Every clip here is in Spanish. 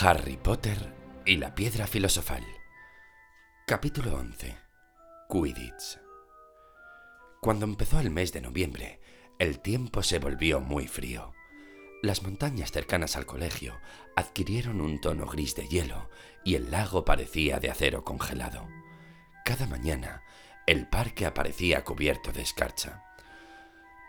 Harry Potter y la piedra filosofal. Capítulo 11. Quidditch. Cuando empezó el mes de noviembre, el tiempo se volvió muy frío. Las montañas cercanas al colegio adquirieron un tono gris de hielo y el lago parecía de acero congelado. Cada mañana, el parque aparecía cubierto de escarcha.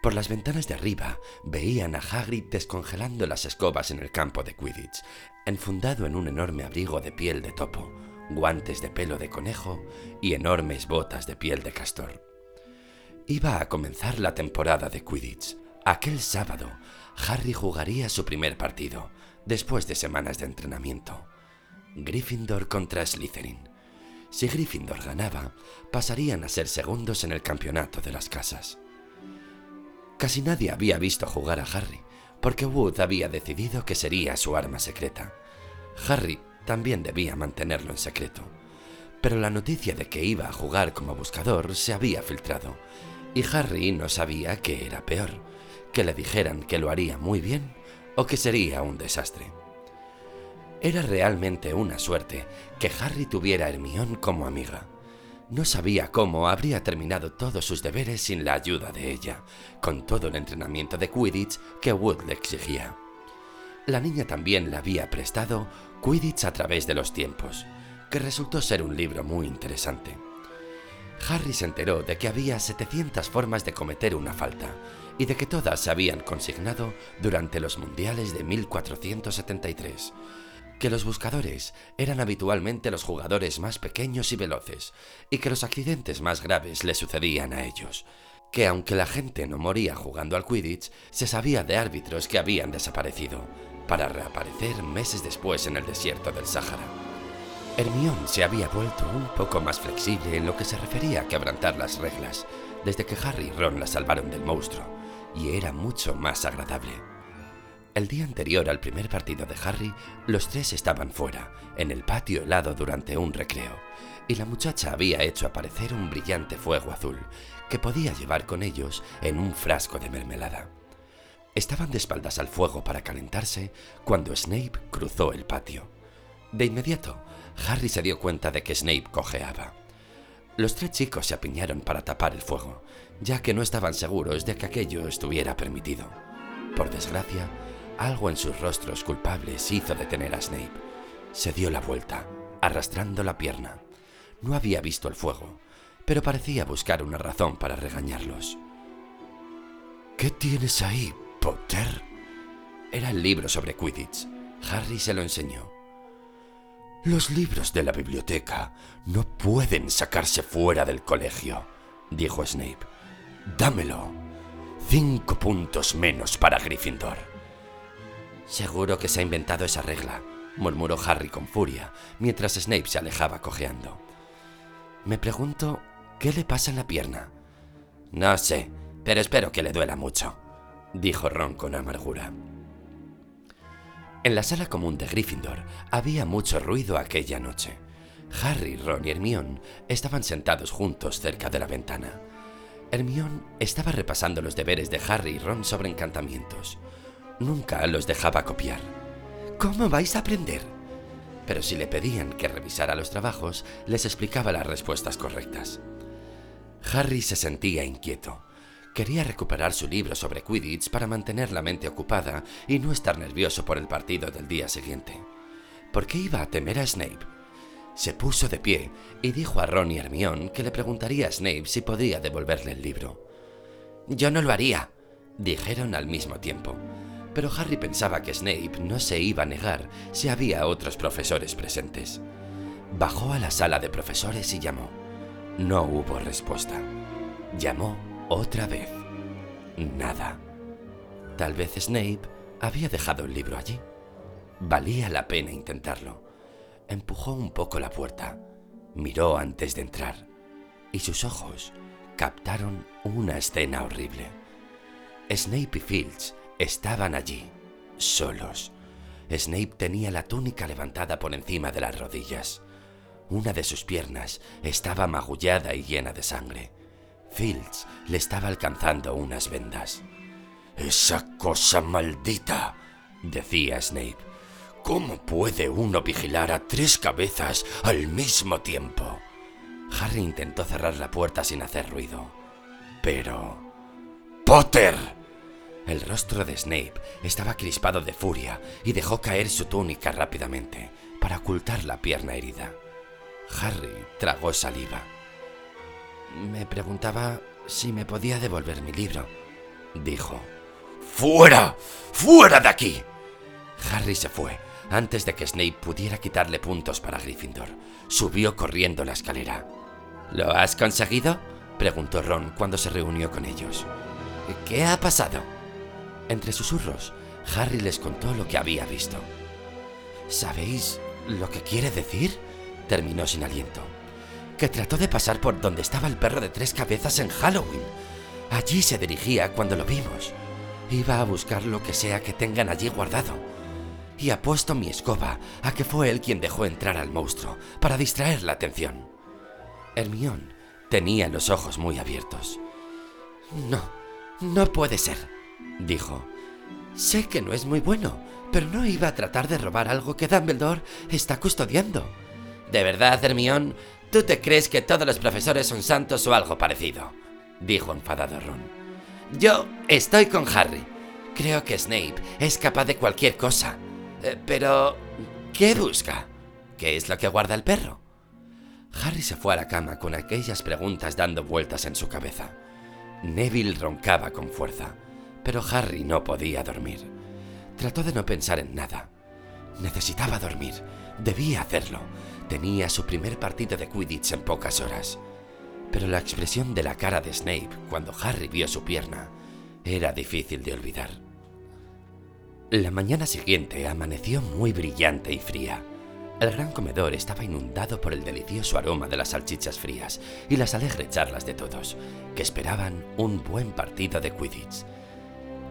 Por las ventanas de arriba veían a Hagrid descongelando las escobas en el campo de Quidditch, enfundado en un enorme abrigo de piel de topo, guantes de pelo de conejo y enormes botas de piel de castor. Iba a comenzar la temporada de Quidditch. Aquel sábado, Harry jugaría su primer partido, después de semanas de entrenamiento. Gryffindor contra Slytherin. Si Gryffindor ganaba, pasarían a ser segundos en el campeonato de las casas. Casi nadie había visto jugar a Harry, porque Wood había decidido que sería su arma secreta. Harry también debía mantenerlo en secreto. Pero la noticia de que iba a jugar como buscador se había filtrado, y Harry no sabía qué era peor, que le dijeran que lo haría muy bien o que sería un desastre. Era realmente una suerte que Harry tuviera a Hermione como amiga. No sabía cómo habría terminado todos sus deberes sin la ayuda de ella, con todo el entrenamiento de Quidditch que Wood le exigía. La niña también le había prestado Quidditch a través de los tiempos, que resultó ser un libro muy interesante. Harry se enteró de que había 700 formas de cometer una falta y de que todas se habían consignado durante los mundiales de 1473 que los buscadores eran habitualmente los jugadores más pequeños y veloces, y que los accidentes más graves le sucedían a ellos, que aunque la gente no moría jugando al Quidditch, se sabía de árbitros que habían desaparecido, para reaparecer meses después en el desierto del Sáhara. Hermione se había vuelto un poco más flexible en lo que se refería a quebrantar las reglas, desde que Harry y Ron la salvaron del monstruo, y era mucho más agradable. El día anterior al primer partido de Harry, los tres estaban fuera, en el patio helado durante un recreo, y la muchacha había hecho aparecer un brillante fuego azul que podía llevar con ellos en un frasco de mermelada. Estaban de espaldas al fuego para calentarse cuando Snape cruzó el patio. De inmediato, Harry se dio cuenta de que Snape cojeaba. Los tres chicos se apiñaron para tapar el fuego, ya que no estaban seguros de que aquello estuviera permitido. Por desgracia, algo en sus rostros culpables hizo detener a Snape. Se dio la vuelta, arrastrando la pierna. No había visto el fuego, pero parecía buscar una razón para regañarlos. ¿Qué tienes ahí, Potter? Era el libro sobre Quidditch. Harry se lo enseñó. Los libros de la biblioteca no pueden sacarse fuera del colegio, dijo Snape. Dámelo. Cinco puntos menos para Gryffindor. Seguro que se ha inventado esa regla, murmuró Harry con furia, mientras Snape se alejaba cojeando. Me pregunto, ¿qué le pasa en la pierna? No sé, pero espero que le duela mucho, dijo Ron con amargura. En la sala común de Gryffindor había mucho ruido aquella noche. Harry, Ron y Hermione estaban sentados juntos cerca de la ventana. Hermione estaba repasando los deberes de Harry y Ron sobre encantamientos. Nunca los dejaba copiar. ¿Cómo vais a aprender? Pero si le pedían que revisara los trabajos, les explicaba las respuestas correctas. Harry se sentía inquieto. Quería recuperar su libro sobre Quidditch para mantener la mente ocupada y no estar nervioso por el partido del día siguiente. ¿Por qué iba a temer a Snape? Se puso de pie y dijo a Ron y Hermione que le preguntaría a Snape si podría devolverle el libro. Yo no lo haría, dijeron al mismo tiempo pero Harry pensaba que Snape no se iba a negar si había otros profesores presentes. Bajó a la sala de profesores y llamó. No hubo respuesta. Llamó otra vez. Nada. Tal vez Snape había dejado el libro allí. Valía la pena intentarlo. Empujó un poco la puerta, miró antes de entrar, y sus ojos captaron una escena horrible. Snape y Filch Estaban allí, solos. Snape tenía la túnica levantada por encima de las rodillas. Una de sus piernas estaba magullada y llena de sangre. Filch le estaba alcanzando unas vendas. Esa cosa maldita, decía Snape. ¿Cómo puede uno vigilar a tres cabezas al mismo tiempo? Harry intentó cerrar la puerta sin hacer ruido. Pero... ¡Potter! El rostro de Snape estaba crispado de furia y dejó caer su túnica rápidamente para ocultar la pierna herida. Harry tragó saliva. Me preguntaba si me podía devolver mi libro, dijo. ¡Fuera! ¡Fuera de aquí! Harry se fue antes de que Snape pudiera quitarle puntos para Gryffindor. Subió corriendo la escalera. ¿Lo has conseguido? preguntó Ron cuando se reunió con ellos. ¿Qué ha pasado? Entre susurros, Harry les contó lo que había visto. ¿Sabéis lo que quiere decir? terminó sin aliento. Que trató de pasar por donde estaba el perro de tres cabezas en Halloween. Allí se dirigía cuando lo vimos. Iba a buscar lo que sea que tengan allí guardado. Y apuesto mi escoba a que fue él quien dejó entrar al monstruo para distraer la atención. Hermión tenía los ojos muy abiertos. No, no puede ser, dijo. Sé que no es muy bueno, pero no iba a tratar de robar algo que Dumbledore está custodiando. ¿De verdad, Hermión? ¿Tú te crees que todos los profesores son santos o algo parecido? dijo enfadado Ron. Yo estoy con Harry. Creo que Snape es capaz de cualquier cosa. Eh, pero... ¿Qué busca? ¿Qué es lo que guarda el perro? Harry se fue a la cama con aquellas preguntas dando vueltas en su cabeza. Neville roncaba con fuerza, pero Harry no podía dormir. Trató de no pensar en nada. Necesitaba dormir, debía hacerlo, Tenía su primer partido de Quidditch en pocas horas. Pero la expresión de la cara de Snape cuando Harry vio su pierna era difícil de olvidar. La mañana siguiente amaneció muy brillante y fría. El gran comedor estaba inundado por el delicioso aroma de las salchichas frías y las alegres charlas de todos, que esperaban un buen partido de Quidditch.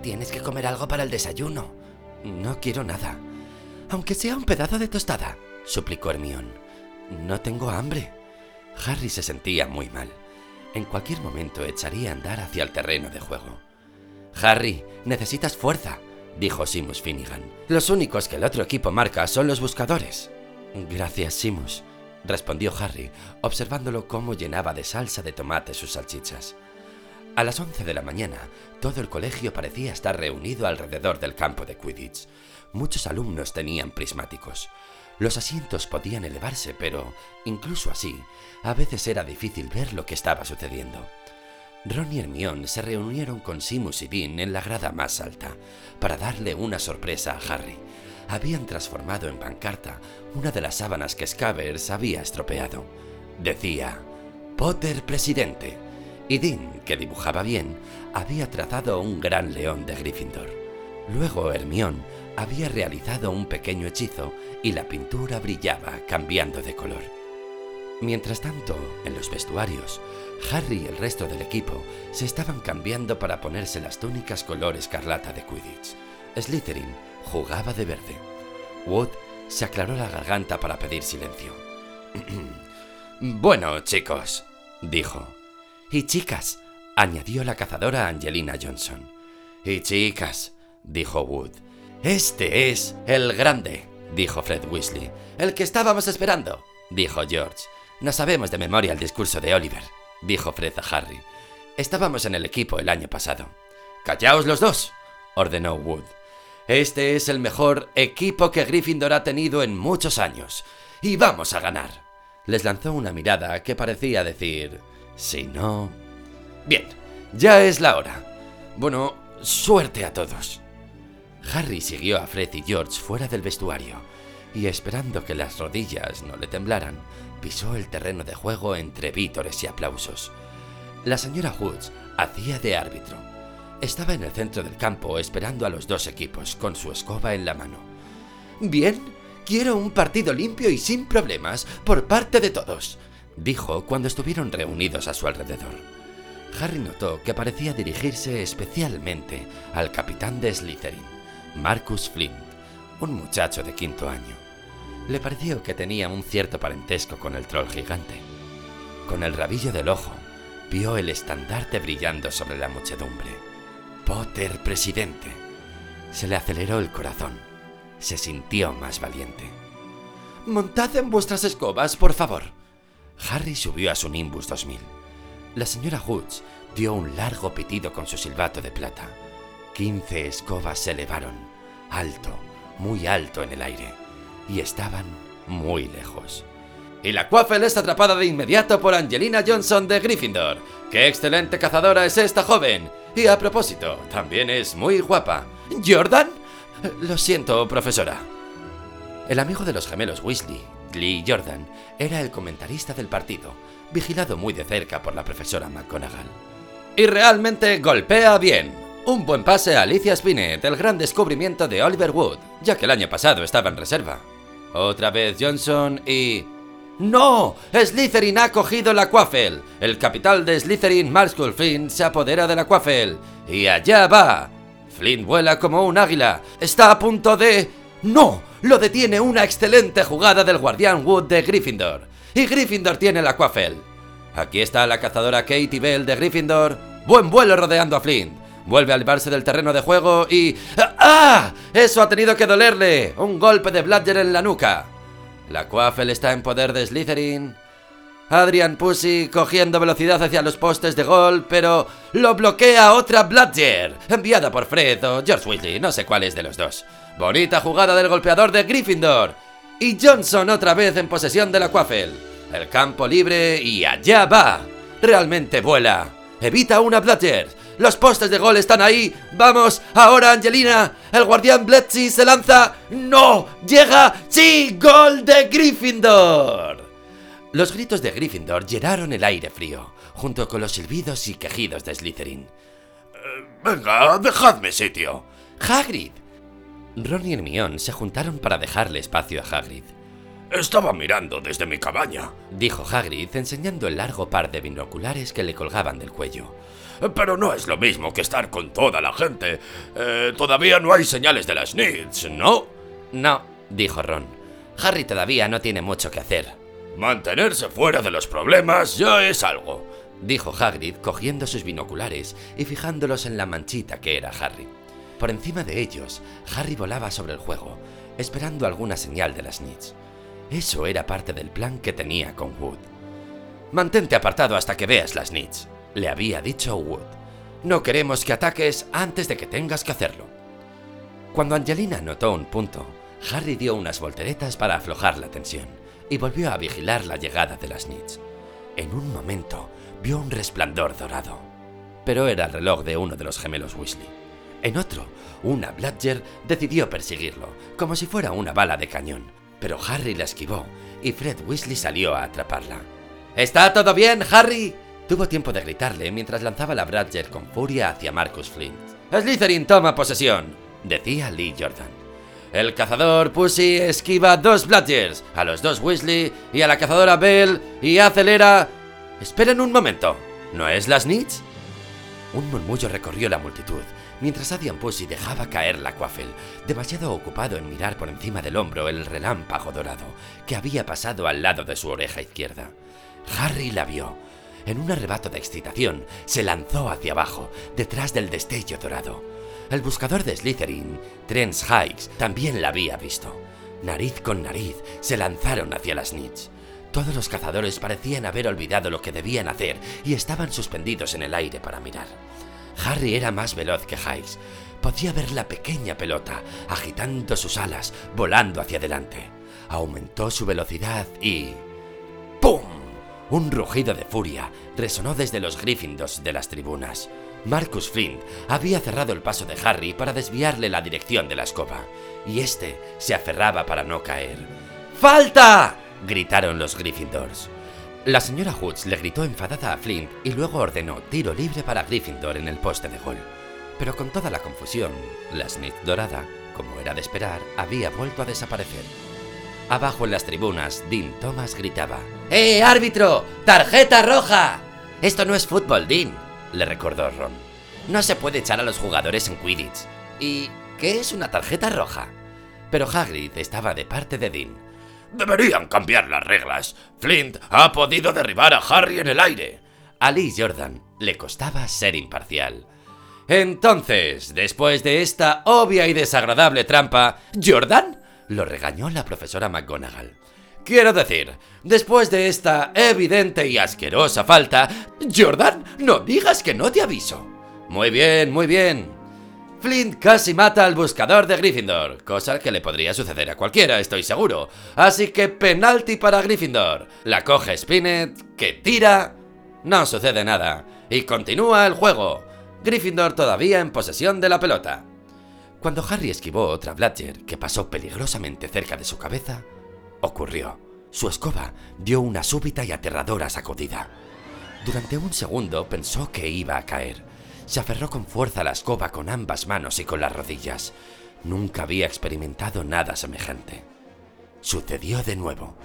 Tienes que comer algo para el desayuno. No quiero nada. Aunque sea un pedazo de tostada, suplicó Hermión. No tengo hambre. Harry se sentía muy mal. En cualquier momento echaría a andar hacia el terreno de juego. Harry, necesitas fuerza, dijo Simus Finnegan. Los únicos que el otro equipo marca son los buscadores. Gracias, Simus, respondió Harry, observándolo cómo llenaba de salsa de tomate sus salchichas. A las once de la mañana, todo el colegio parecía estar reunido alrededor del campo de Quidditch. Muchos alumnos tenían prismáticos. Los asientos podían elevarse, pero, incluso así, a veces era difícil ver lo que estaba sucediendo. Ron y Hermione se reunieron con Simus y Dean en la grada más alta para darle una sorpresa a Harry. Habían transformado en pancarta una de las sábanas que Scabbers había estropeado. Decía, Potter presidente. Y Dean, que dibujaba bien, había trazado un gran león de Gryffindor. Luego Hermione había realizado un pequeño hechizo y la pintura brillaba cambiando de color. Mientras tanto, en los vestuarios, Harry y el resto del equipo se estaban cambiando para ponerse las túnicas color escarlata de Quidditch. Slytherin jugaba de verde. Wood se aclaró la garganta para pedir silencio. bueno, chicos, dijo. Y chicas, añadió la cazadora Angelina Johnson. Y chicas, dijo Wood. Este es el grande, dijo Fred Weasley. El que estábamos esperando, dijo George. No sabemos de memoria el discurso de Oliver, dijo Fred a Harry. Estábamos en el equipo el año pasado. Callaos los dos, ordenó Wood. Este es el mejor equipo que Gryffindor ha tenido en muchos años. Y vamos a ganar. Les lanzó una mirada que parecía decir, si no... Bien, ya es la hora. Bueno, suerte a todos. Harry siguió a Fred y George fuera del vestuario y esperando que las rodillas no le temblaran, pisó el terreno de juego entre vítores y aplausos. La señora Woods hacía de árbitro. Estaba en el centro del campo esperando a los dos equipos con su escoba en la mano. Bien, quiero un partido limpio y sin problemas por parte de todos, dijo cuando estuvieron reunidos a su alrededor. Harry notó que parecía dirigirse especialmente al capitán de Slytherin. Marcus Flint, un muchacho de quinto año. Le pareció que tenía un cierto parentesco con el troll gigante. Con el rabillo del ojo, vio el estandarte brillando sobre la muchedumbre. Potter presidente. Se le aceleró el corazón. se sintió más valiente. Montad en vuestras escobas, por favor. Harry subió a su Nimbus 2000. La señora Hoods dio un largo pitido con su silbato de plata. Quince escobas se elevaron, alto, muy alto en el aire, y estaban muy lejos. Y la Quaffle es atrapada de inmediato por Angelina Johnson de Gryffindor. ¡Qué excelente cazadora es esta joven! Y a propósito, también es muy guapa. ¿Jordan? Lo siento, profesora. El amigo de los gemelos Weasley, Lee Jordan, era el comentarista del partido, vigilado muy de cerca por la profesora McGonagall. Y realmente golpea bien. Un buen pase a Alicia Spinett, el gran descubrimiento de Oliver Wood, ya que el año pasado estaba en reserva. Otra vez Johnson y... ¡No! Slytherin ha cogido la Quaffle. El capital de Slytherin, Marshall Flynn, se apodera de la Quaffle. Y allá va. Flynn vuela como un águila. Está a punto de... ¡No! Lo detiene una excelente jugada del guardián Wood de Gryffindor. Y Gryffindor tiene la Quaffle. Aquí está la cazadora Katie Bell de Gryffindor. Buen vuelo rodeando a Flynn. Vuelve a librarse del terreno de juego y... ¡Ah! Eso ha tenido que dolerle. Un golpe de Bludger en la nuca. La Quaffle está en poder de Slytherin. Adrian Pussy cogiendo velocidad hacia los postes de gol, pero lo bloquea otra Bludger, enviada por Fred o George Weasley, no sé cuál es de los dos. Bonita jugada del golpeador de Gryffindor. Y Johnson otra vez en posesión de la Quaffle. El campo libre y allá va. Realmente vuela. Evita una Bludger. Los postes de gol están ahí. Vamos, ahora Angelina. El guardián Bletchley se lanza. ¡No! ¡Llega! ¡Sí! ¡Gol de Gryffindor! Los gritos de Gryffindor llenaron el aire frío, junto con los silbidos y quejidos de Slytherin. Eh, venga, dejadme sitio. ¡Hagrid! Ron y Hermione se juntaron para dejarle espacio a Hagrid. Estaba mirando desde mi cabaña, dijo Hagrid enseñando el largo par de binoculares que le colgaban del cuello. Pero no es lo mismo que estar con toda la gente. Eh, todavía no hay señales de las Needs, ¿no? No, dijo Ron. Harry todavía no tiene mucho que hacer. Mantenerse fuera de los problemas ya es algo, dijo Hagrid cogiendo sus binoculares y fijándolos en la manchita que era Harry. Por encima de ellos, Harry volaba sobre el juego, esperando alguna señal de las Needs. Eso era parte del plan que tenía con Wood. Mantente apartado hasta que veas las Needs, le había dicho Wood. No queremos que ataques antes de que tengas que hacerlo. Cuando Angelina notó un punto, Harry dio unas volteretas para aflojar la tensión y volvió a vigilar la llegada de las Nits. En un momento vio un resplandor dorado, pero era el reloj de uno de los gemelos Weasley. En otro, una Bludger decidió perseguirlo, como si fuera una bala de cañón, pero Harry la esquivó y Fred Weasley salió a atraparla. ¿Está todo bien, Harry? Tuvo tiempo de gritarle mientras lanzaba la Bradger con furia hacia Marcus Flint. Slytherin toma posesión, decía Lee Jordan. El cazador Pussy esquiva dos Bladgers, a los dos Weasley y a la cazadora Bell y acelera... Esperen un momento, ¿no es las Nits? Un murmullo recorrió la multitud, mientras Adrian Pussy dejaba caer la Quaffle, demasiado ocupado en mirar por encima del hombro el relámpago dorado que había pasado al lado de su oreja izquierda. Harry la vio, en un arrebato de excitación, se lanzó hacia abajo, detrás del destello dorado. El buscador de Slytherin, Trent Hikes, también la había visto. Nariz con nariz, se lanzaron hacia las Nits. Todos los cazadores parecían haber olvidado lo que debían hacer y estaban suspendidos en el aire para mirar. Harry era más veloz que Hikes. Podía ver la pequeña pelota agitando sus alas, volando hacia adelante. Aumentó su velocidad y... ¡Pum! Un rugido de furia resonó desde los Gryffindors de las tribunas. Marcus Flint había cerrado el paso de Harry para desviarle la dirección de la escoba, y este se aferraba para no caer. ¡Falta! gritaron los Gryffindors. La señora Hoods le gritó enfadada a Flint y luego ordenó tiro libre para Gryffindor en el poste de gol. Pero con toda la confusión, la Smith dorada, como era de esperar, había vuelto a desaparecer. Abajo en las tribunas, Dean Thomas gritaba: ¡Eh, árbitro! ¡Tarjeta roja! Esto no es fútbol, Dean, le recordó Ron. No se puede echar a los jugadores en Quidditch. ¿Y qué es una tarjeta roja? Pero Hagrid estaba de parte de Dean. Deberían cambiar las reglas. Flint ha podido derribar a Harry en el aire. A Lee Jordan le costaba ser imparcial. Entonces, después de esta obvia y desagradable trampa, ¿Jordan? lo regañó la profesora McGonagall. Quiero decir, después de esta evidente y asquerosa falta, Jordan, no digas que no te aviso. Muy bien, muy bien. Flint casi mata al buscador de Gryffindor, cosa que le podría suceder a cualquiera, estoy seguro. Así que penalti para Gryffindor. La coge Spinnet, que tira... No sucede nada. Y continúa el juego. Gryffindor todavía en posesión de la pelota. Cuando Harry esquivó otra Bladger que pasó peligrosamente cerca de su cabeza, ocurrió. Su escoba dio una súbita y aterradora sacudida. Durante un segundo pensó que iba a caer. Se aferró con fuerza a la escoba con ambas manos y con las rodillas. Nunca había experimentado nada semejante. Sucedió de nuevo.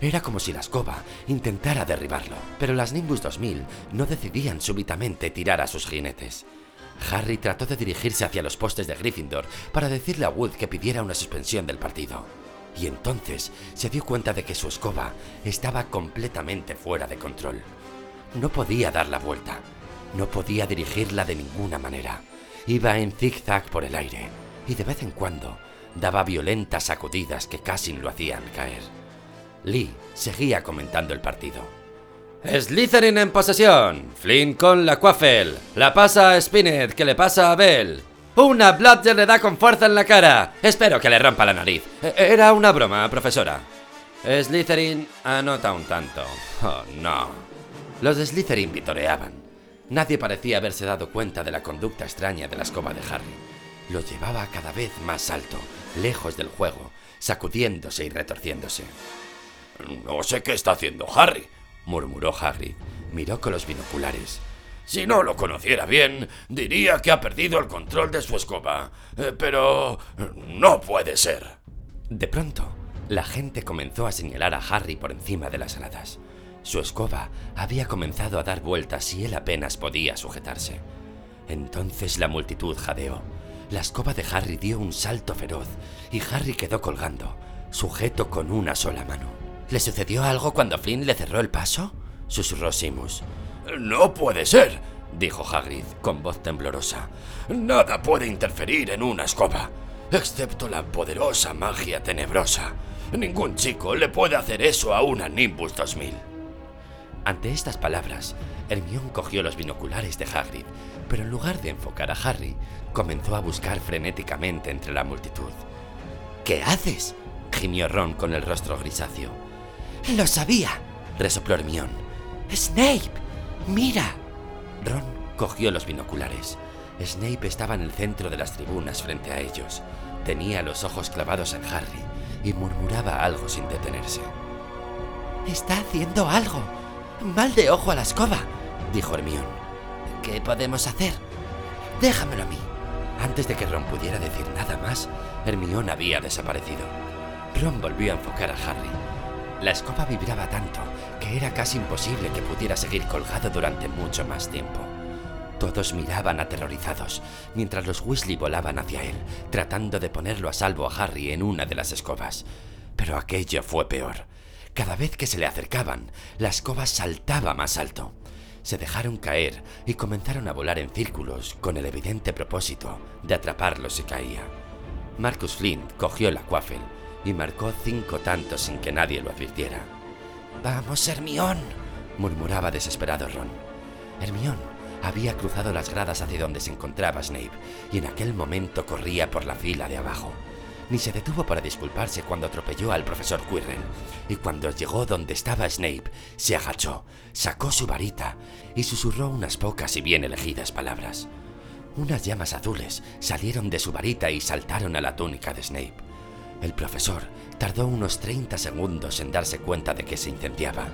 Era como si la escoba intentara derribarlo, pero las Nimbus 2000 no decidían súbitamente tirar a sus jinetes. Harry trató de dirigirse hacia los postes de Gryffindor para decirle a Wood que pidiera una suspensión del partido. Y entonces se dio cuenta de que su escoba estaba completamente fuera de control. No podía dar la vuelta, no podía dirigirla de ninguna manera. Iba en zigzag por el aire y de vez en cuando daba violentas sacudidas que casi lo hacían caer. Lee seguía comentando el partido. Slytherin en posesión. Flynn con la Quaffle. La pasa a Spinnet, que le pasa a Bell. Una Bludger le da con fuerza en la cara. Espero que le rompa la nariz. E, era una broma, profesora. Slytherin anota un tanto. Oh, no. Los de Slytherin vitoreaban. Nadie parecía haberse dado cuenta de la conducta extraña de la escoba de Harry. Lo llevaba cada vez más alto, lejos del juego, sacudiéndose y retorciéndose. No sé qué está haciendo Harry, murmuró Hagrid. Miró con los binoculares. Si no lo conociera bien, diría que ha perdido el control de su escoba. Eh, pero... no puede ser. De pronto, la gente comenzó a señalar a Harry por encima de las gradas. Su escoba había comenzado a dar vueltas y él apenas podía sujetarse. Entonces la multitud jadeó. La escoba de Harry dio un salto feroz y Harry quedó colgando, sujeto con una sola mano. ¿Le sucedió algo cuando Flynn le cerró el paso? susurró Simus. No puede ser, dijo Hagrid con voz temblorosa. Nada puede interferir en una escoba, excepto la poderosa magia tenebrosa. Ningún chico le puede hacer eso a una Nimbus 2000. Ante estas palabras, Hermione cogió los binoculares de Hagrid, pero en lugar de enfocar a Harry, comenzó a buscar frenéticamente entre la multitud. ¿Qué haces? gimió Ron con el rostro grisáceo. Lo sabía, resopló Hermión. Snape, mira. Ron cogió los binoculares. Snape estaba en el centro de las tribunas frente a ellos. Tenía los ojos clavados en Harry y murmuraba algo sin detenerse. Está haciendo algo. Mal de ojo a la escoba, dijo Hermión. ¿Qué podemos hacer? Déjamelo a mí. Antes de que Ron pudiera decir nada más, Hermión había desaparecido. Ron volvió a enfocar a Harry la escoba vibraba tanto que era casi imposible que pudiera seguir colgado durante mucho más tiempo. Todos miraban aterrorizados, mientras los Weasley volaban hacia él, tratando de ponerlo a salvo a Harry en una de las escobas. Pero aquello fue peor. Cada vez que se le acercaban, la escoba saltaba más alto. Se dejaron caer y comenzaron a volar en círculos con el evidente propósito de atraparlo si caía. Marcus Flint cogió la Quaffle y marcó cinco tantos sin que nadie lo advirtiera. Vamos, Hermión, murmuraba desesperado Ron. Hermión había cruzado las gradas hacia donde se encontraba Snape y en aquel momento corría por la fila de abajo. Ni se detuvo para disculparse cuando atropelló al profesor Quirrell, y cuando llegó donde estaba Snape, se agachó, sacó su varita y susurró unas pocas y bien elegidas palabras. Unas llamas azules salieron de su varita y saltaron a la túnica de Snape. El profesor tardó unos 30 segundos en darse cuenta de que se incendiaba.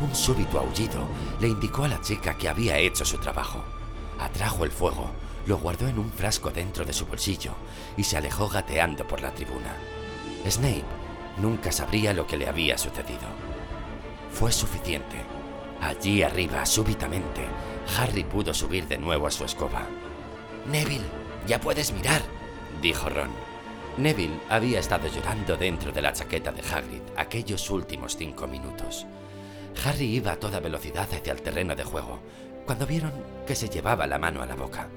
Un súbito aullido le indicó a la chica que había hecho su trabajo. Atrajo el fuego, lo guardó en un frasco dentro de su bolsillo y se alejó gateando por la tribuna. Snape nunca sabría lo que le había sucedido. Fue suficiente. Allí arriba, súbitamente, Harry pudo subir de nuevo a su escoba. Neville, ya puedes mirar, dijo Ron. Neville había estado llorando dentro de la chaqueta de Hagrid aquellos últimos cinco minutos. Harry iba a toda velocidad hacia el terreno de juego, cuando vieron que se llevaba la mano a la boca.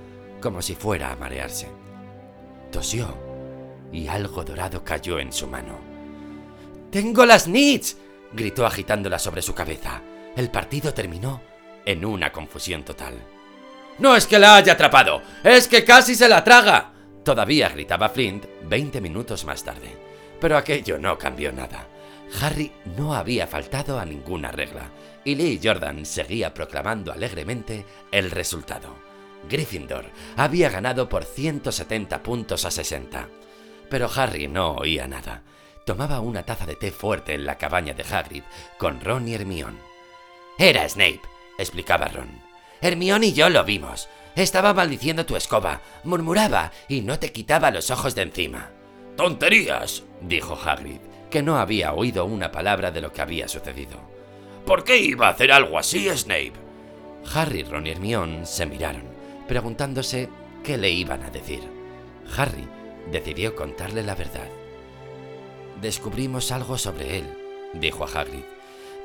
como si fuera a marearse. Tosió y algo dorado cayó en su mano. ¡Tengo las nits! gritó agitándola sobre su cabeza. El partido terminó en una confusión total. No es que la haya atrapado, es que casi se la traga. Todavía gritaba Flint 20 minutos más tarde. Pero aquello no cambió nada. Harry no había faltado a ninguna regla, y Lee Jordan seguía proclamando alegremente el resultado. Gryffindor había ganado por 170 puntos a 60. Pero Harry no oía nada. Tomaba una taza de té fuerte en la cabaña de Hagrid con Ron y Hermione. Era Snape, explicaba Ron. Hermione y yo lo vimos. Estaba maldiciendo tu escoba, murmuraba y no te quitaba los ojos de encima. ¡Tonterías! dijo Hagrid, que no había oído una palabra de lo que había sucedido. ¿Por qué iba a hacer algo así, Snape? Harry, Ron y Hermione se miraron, preguntándose qué le iban a decir. Harry decidió contarle la verdad. Descubrimos algo sobre él, dijo a Hagrid.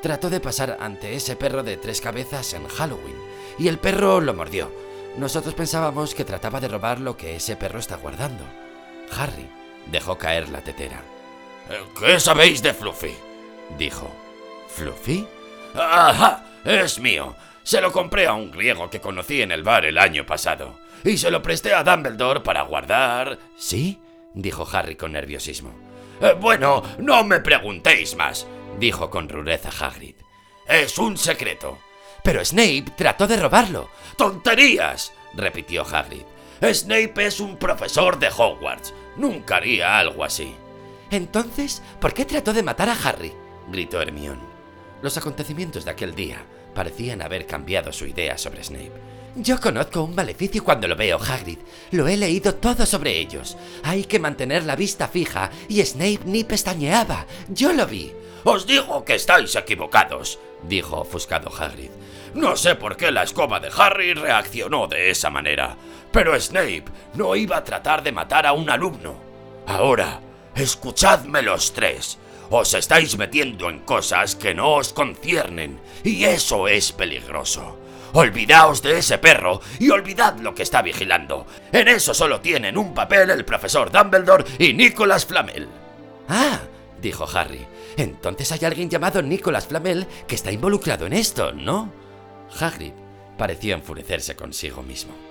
Trató de pasar ante ese perro de tres cabezas en Halloween, y el perro lo mordió. Nosotros pensábamos que trataba de robar lo que ese perro está guardando. Harry dejó caer la tetera. ¿Qué sabéis de Fluffy? dijo. ¿Fluffy? ¡Ajá! Es mío. Se lo compré a un griego que conocí en el bar el año pasado. Y se lo presté a Dumbledore para guardar. ¿Sí? dijo Harry con nerviosismo. Eh, bueno, no me preguntéis más, dijo con rudeza Hagrid. Es un secreto. Pero Snape trató de robarlo. ¡Tonterías! repitió Hagrid. Snape es un profesor de Hogwarts. Nunca haría algo así. Entonces, ¿por qué trató de matar a Harry? gritó Hermione. Los acontecimientos de aquel día parecían haber cambiado su idea sobre Snape. Yo conozco un maleficio cuando lo veo, Hagrid. Lo he leído todo sobre ellos. Hay que mantener la vista fija y Snape ni pestañeaba. Yo lo vi. Os digo que estáis equivocados, dijo ofuscado Hagrid. No sé por qué la escoba de Harry reaccionó de esa manera, pero Snape no iba a tratar de matar a un alumno. Ahora, escuchadme los tres. Os estáis metiendo en cosas que no os conciernen, y eso es peligroso. Olvidaos de ese perro y olvidad lo que está vigilando. En eso solo tienen un papel el profesor Dumbledore y Nicholas Flamel. Ah, dijo Harry. Entonces hay alguien llamado Nicholas Flamel que está involucrado en esto, ¿no? Hagrid pareció enfurecerse consigo mismo.